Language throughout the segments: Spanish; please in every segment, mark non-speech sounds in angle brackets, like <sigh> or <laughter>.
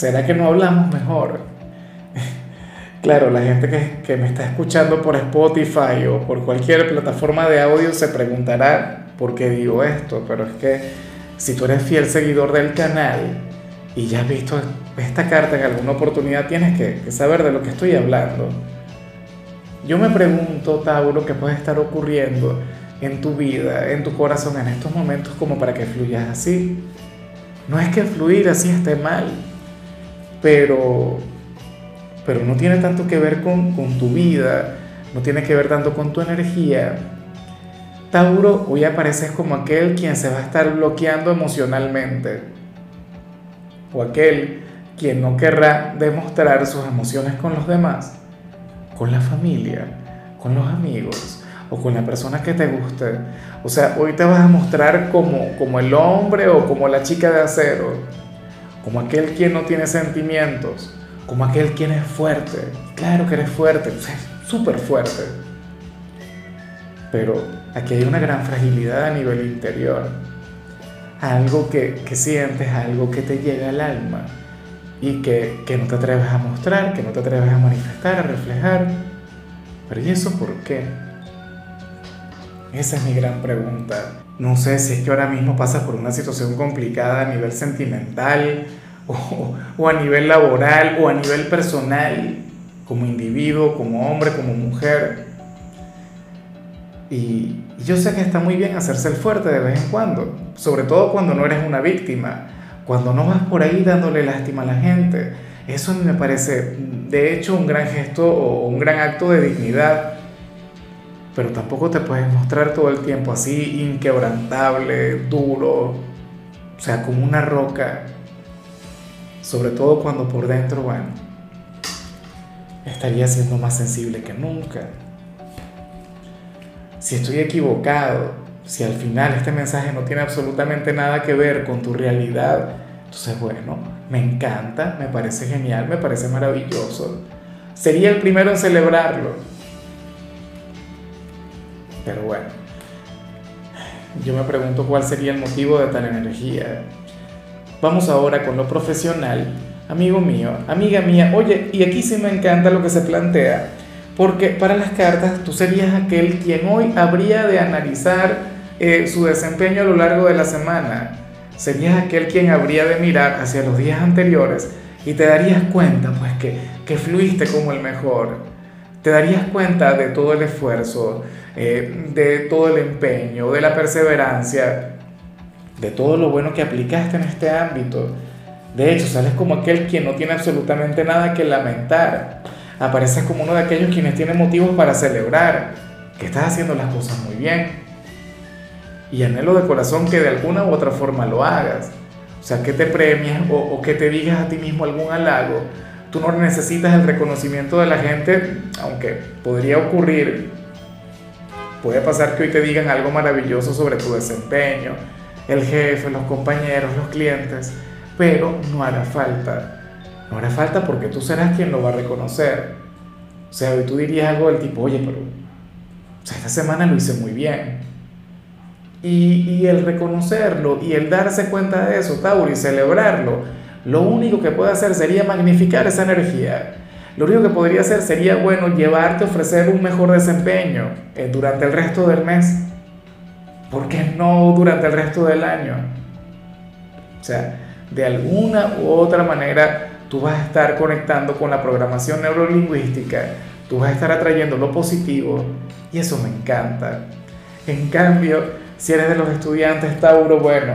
¿Será que no hablamos mejor? <laughs> Claro, la gente que, me está escuchando por Spotify o por cualquier plataforma de audio se preguntará por qué digo esto, pero es que si tú eres fiel seguidor del canal y ya has visto esta carta en alguna oportunidad, tienes que, que saber de lo que estoy hablando. Yo me pregunto, Tauro, qué puede estar ocurriendo en tu vida, en tu corazón en estos momentos como para que fluyas así. No es que fluir así esté mal, pero, pero no tiene tanto que ver con, tu vida, no tiene que ver tanto con tu energía. Tauro, hoy apareces como aquel quien se va a estar bloqueando emocionalmente, o aquel quien no querrá demostrar sus emociones con los demás, con la familia, con los amigos o con la persona que te guste. O sea, hoy te vas a mostrar como, como el hombre o como la chica de acero como aquel quien no tiene sentimientos, como aquel quien es fuerte. Claro que eres fuerte, súper fuerte. Pero aquí hay una gran fragilidad a nivel interior. Algo que, sientes, algo que te llega al alma y que, que no te atreves a mostrar, que no te atreves a manifestar, a reflejar. Pero ¿y eso por qué? Esa es mi gran pregunta. No sé si es que ahora mismo pasas por una situación complicada a nivel sentimental o, a nivel laboral o a nivel personal, como individuo, como hombre, como mujer. Y yo sé que está muy bien hacerse el fuerte de vez en cuando, sobre todo cuando no eres una víctima, cuando no vas por ahí dándole lástima a la gente. Eso me parece, de hecho, un gran gesto o un gran acto de dignidad pero tampoco te puedes mostrar todo el tiempo así, inquebrantable, duro, o sea, como una roca, sobre todo cuando por dentro, bueno, estaría siendo más sensible que nunca. Si estoy equivocado, si al final este mensaje no tiene absolutamente nada que ver con tu realidad, entonces bueno, me encanta, me parece genial, me parece maravilloso. Sería el primero en celebrarlo pero bueno, yo me pregunto cuál sería el motivo de tal energía. Vamos ahora con lo profesional. Amigo mío, amiga mía, oye, y aquí sí me encanta lo que se plantea, porque para las cartas tú serías aquel quien hoy habría de analizar eh, su desempeño a lo largo de la semana. Serías aquel quien habría de mirar hacia los días anteriores y te darías cuenta pues que, que fluiste como el mejor. Te darías cuenta de todo el esfuerzo, eh, de todo el empeño, de la perseverancia, de todo lo bueno que aplicaste en este ámbito. De hecho, sales como aquel quien no tiene absolutamente nada que lamentar. Apareces como uno de aquellos quienes tienen motivos para celebrar, que estás haciendo las cosas muy bien. Y anhelo de corazón que de alguna u otra forma lo hagas. O sea, que te premies o, o que te digas a ti mismo algún halago. Tú no necesitas el reconocimiento de la gente, aunque podría ocurrir Puede pasar que hoy te digan algo maravilloso sobre tu desempeño, el jefe, los compañeros, los clientes, pero no hará falta. No hará falta porque tú serás quien lo va a reconocer. O sea, hoy tú dirías algo del tipo, oye, pero esta semana lo hice muy bien. Y, y, el reconocerlo y el darse cuenta de eso, Tauri, celebrarlo, lo único que puede hacer sería magnificar esa energía. Lo único que podría hacer sería, bueno, llevarte a ofrecer un mejor desempeño eh, durante el resto del mes. ¿Por qué no durante el resto del año? O sea, de alguna u otra manera tú vas a estar conectando con la programación neurolingüística, tú vas a estar atrayendo lo positivo y eso me encanta. En cambio, si eres de los estudiantes Tauro, bueno,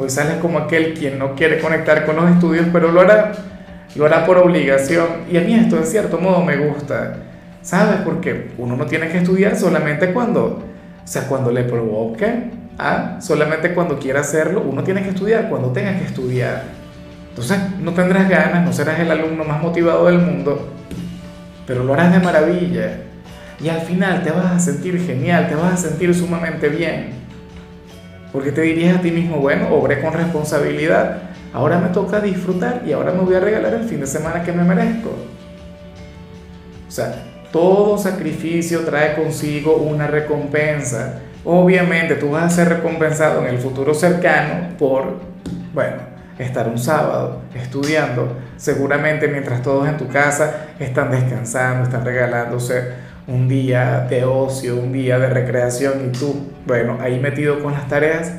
hoy sales como aquel quien no quiere conectar con los estudios, pero lo hará lo hará por obligación. Y a mí esto en cierto modo me gusta. ¿Sabes? Porque uno no tiene que estudiar solamente cuando, o sea, cuando le provoque, ¿ah? solamente cuando quiera hacerlo. Uno tiene que estudiar cuando tenga que estudiar. Entonces no tendrás ganas, no serás el alumno más motivado del mundo, pero lo harás de maravilla. Y al final te vas a sentir genial, te vas a sentir sumamente bien. Porque te dirías a ti mismo, bueno, obré con responsabilidad, ahora me toca disfrutar y ahora me voy a regalar el fin de semana que me merezco. O sea, todo sacrificio trae consigo una recompensa. Obviamente tú vas a ser recompensado en el futuro cercano por, bueno, estar un sábado estudiando, seguramente mientras todos en tu casa están descansando, están regalándose un día de ocio, un día de recreación y tú, bueno, ahí metido con las tareas,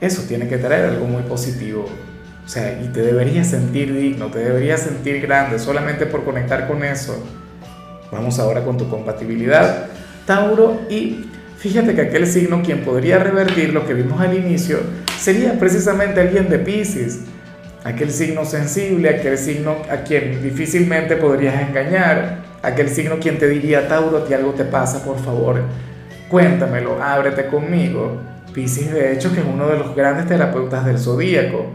eso tiene que traer algo muy positivo. O sea, y te deberías sentir digno, te deberías sentir grande solamente por conectar con eso. Vamos ahora con tu compatibilidad, Tauro, y fíjate que aquel signo quien podría revertir lo que vimos al inicio sería precisamente alguien de Pisces, aquel signo sensible, aquel signo a quien difícilmente podrías engañar, aquel signo quien te diría, Tauro, ti algo te pasa, por favor, cuéntamelo, ábrete conmigo. Pisces de hecho que es uno de los grandes terapeutas del zodíaco.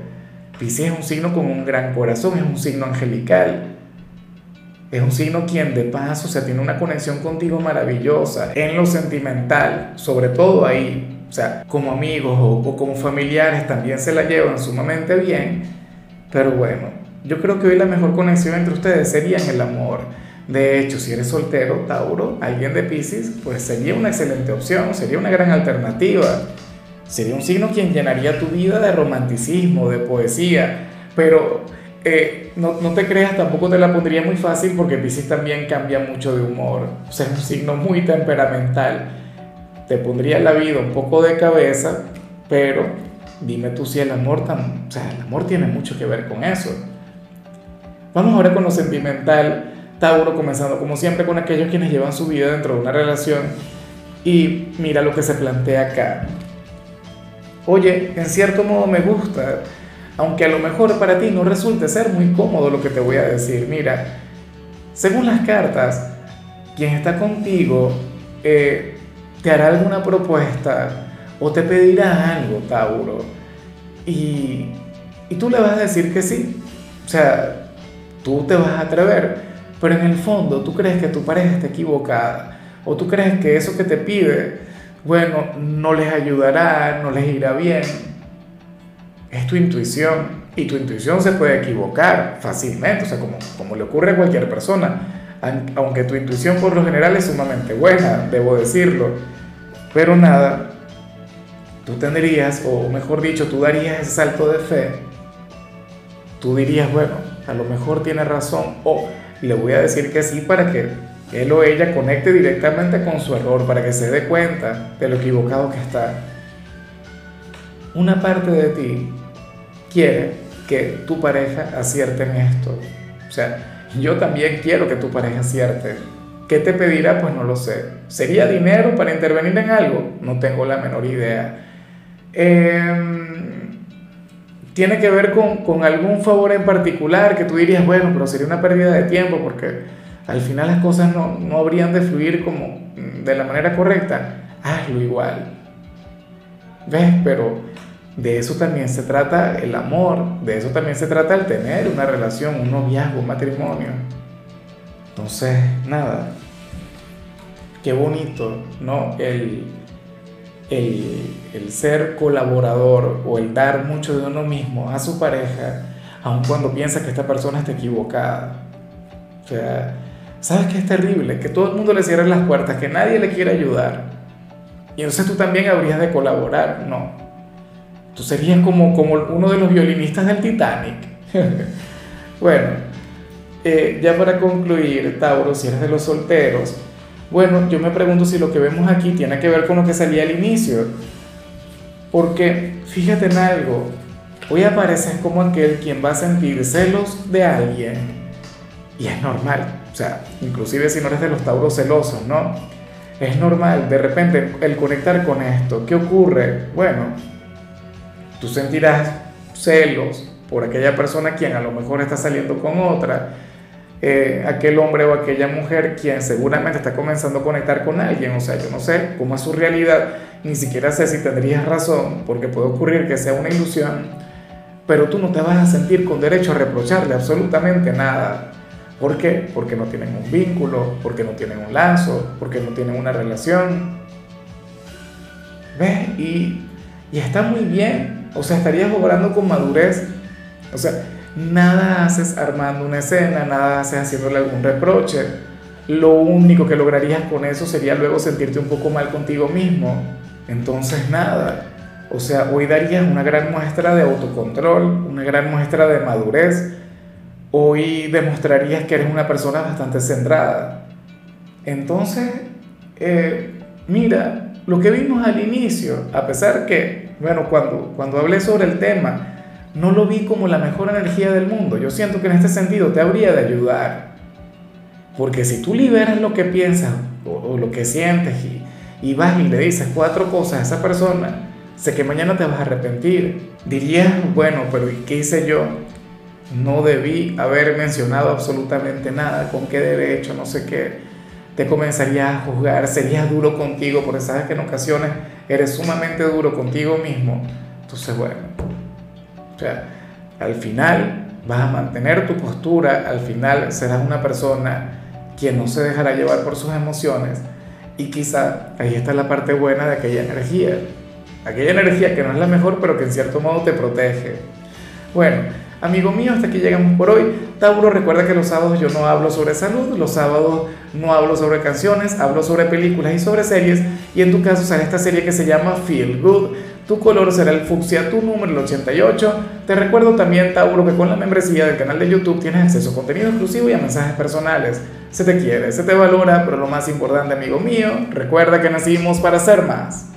Pisces es un signo con un gran corazón, es un signo angelical. Es un signo quien de paso, o sea, tiene una conexión contigo maravillosa en lo sentimental, sobre todo ahí, o sea, como amigos o, o como familiares también se la llevan sumamente bien, pero bueno, yo creo que hoy la mejor conexión entre ustedes sería en el amor. De hecho, si eres soltero, Tauro, alguien de Pisces, pues sería una excelente opción, sería una gran alternativa. Sería un signo quien llenaría tu vida de romanticismo, de poesía, pero eh, no, te creas, tampoco te la pondría muy fácil porque Pisces también cambia mucho de humor. O sea, es un signo muy temperamental. Te pondría la vida un poco de cabeza, pero dime tú si el amor el amor tiene mucho que ver con eso. Vamos ahora con lo sentimental. Tauro comenzando como siempre con aquellos quienes llevan su vida dentro de una relación y mira lo que se plantea acá. Oye, en cierto modo me gusta, aunque a lo mejor para ti no resulte ser muy cómodo lo que te voy a decir. Mira, según las cartas, quien está contigo eh, te hará alguna propuesta o te pedirá algo, Tauro, y, y tú le vas a decir que sí. O sea, tú te vas a atrever, pero en el fondo tú crees que tu pareja está equivocada o tú crees que eso que te pide, bueno, no les ayudará, no les irá bien es tu intuición. Y tu intuición se puede equivocar fácilmente, o sea, como, como le ocurre a cualquier persona, aunque tu intuición por lo general es sumamente buena, debo decirlo, pero nada, tú tendrías, o mejor dicho, tú darías ese salto de fe, tú dirías, bueno, a lo mejor tiene razón, o le voy a decir que sí para que él o ella conecte directamente con su error, para que se dé cuenta de lo equivocado que está. Una parte de ti quiere que tu pareja acierte en esto. O sea, yo también quiero que tu pareja acierte. ¿Qué te pedirá? Pues no lo sé. ¿Sería dinero para intervenir en algo? No tengo la menor idea. Em, ¿Tiene que ver con, con, algún favor en particular que tú dirías, bueno, pero sería una pérdida de tiempo porque al final las cosas no, no habrían de fluir como de la manera correcta? Hazlo igual. ¿Ves? Pero de eso también se trata el amor, de eso también se trata el tener una relación, un noviazgo, un matrimonio. Entonces, nada, qué bonito, ¿no? El, el, ser colaborador o el dar mucho de uno mismo a su pareja, aun cuando piensa que esta persona está equivocada. O sea, ¿sabes qué es terrible? Que todo el mundo le cierre las puertas, que nadie le quiera ayudar. Y entonces tú también habrías de colaborar, no. Tú serías como, como uno de los violinistas del Titanic. <laughs> bueno, eh, ya para concluir, Tauro, si eres de los solteros, bueno, yo me pregunto si lo que vemos aquí tiene que ver con lo que salía al inicio. Porque fíjate en algo, hoy apareces como aquel quien va a sentir celos de alguien. Y es normal, o sea, inclusive si no eres de los tauros celosos, ¿no? Es normal, de repente, el conectar con esto. ¿Qué ocurre? Bueno, Tú sentirás celos por aquella persona quien a lo mejor está saliendo con otra, eh, aquel hombre o aquella mujer quien seguramente está comenzando a conectar con alguien. O sea, yo no sé cómo es su realidad, ni siquiera sé si tendrías razón, porque puede ocurrir que sea una ilusión, pero tú no te vas a sentir con derecho a reprocharle absolutamente nada. ¿Por qué? Porque no tienen un vínculo, porque no tienen un lazo, porque no tienen una relación. ¿Ves? Y, y está muy bien. O sea, estarías obrando con madurez. O sea, nada haces armando una escena, nada haces haciéndole algún reproche. Lo único que lograrías con eso sería luego sentirte un poco mal contigo mismo. Entonces, nada. O sea, hoy darías una gran muestra de autocontrol, una gran muestra de madurez. Hoy demostrarías que eres una persona bastante centrada. Entonces, eh, mira, lo que vimos al inicio, a pesar que, bueno, cuando, cuando hablé sobre el tema, no lo vi como la mejor energía del mundo. Yo siento que en este sentido te habría de ayudar. Porque si tú liberas lo que piensas o, lo que sientes y, y vas y le dices cuatro cosas a esa persona, sé que mañana te vas a arrepentir. Dirías, bueno, pero ¿qué hice yo? No debí haber mencionado absolutamente nada, con qué derecho, no sé qué. Te comenzarías a juzgar, serías duro contigo, porque sabes que en ocasiones eres sumamente duro contigo mismo. Entonces, bueno, o sea, al final vas a mantener tu postura, al final serás una persona quien no se dejará llevar por sus emociones y quizá ahí está la parte buena de aquella energía aquella energía que no es la mejor, pero que en cierto modo te protege. Bueno, amigo mío, hasta aquí llegamos por hoy. Tauro, recuerda que los sábados yo no hablo sobre salud, los sábados no hablo sobre canciones, hablo sobre películas y sobre series. Y en tu caso sale esta serie que se llama Feel Good. Tu color será el fucsia, tu número el 88. Te recuerdo también, Tauro, que con la membresía del canal de YouTube tienes acceso a contenido exclusivo y a mensajes personales. Se te quiere, se te valora, pero lo más importante, amigo mío, recuerda que nacimos para ser más.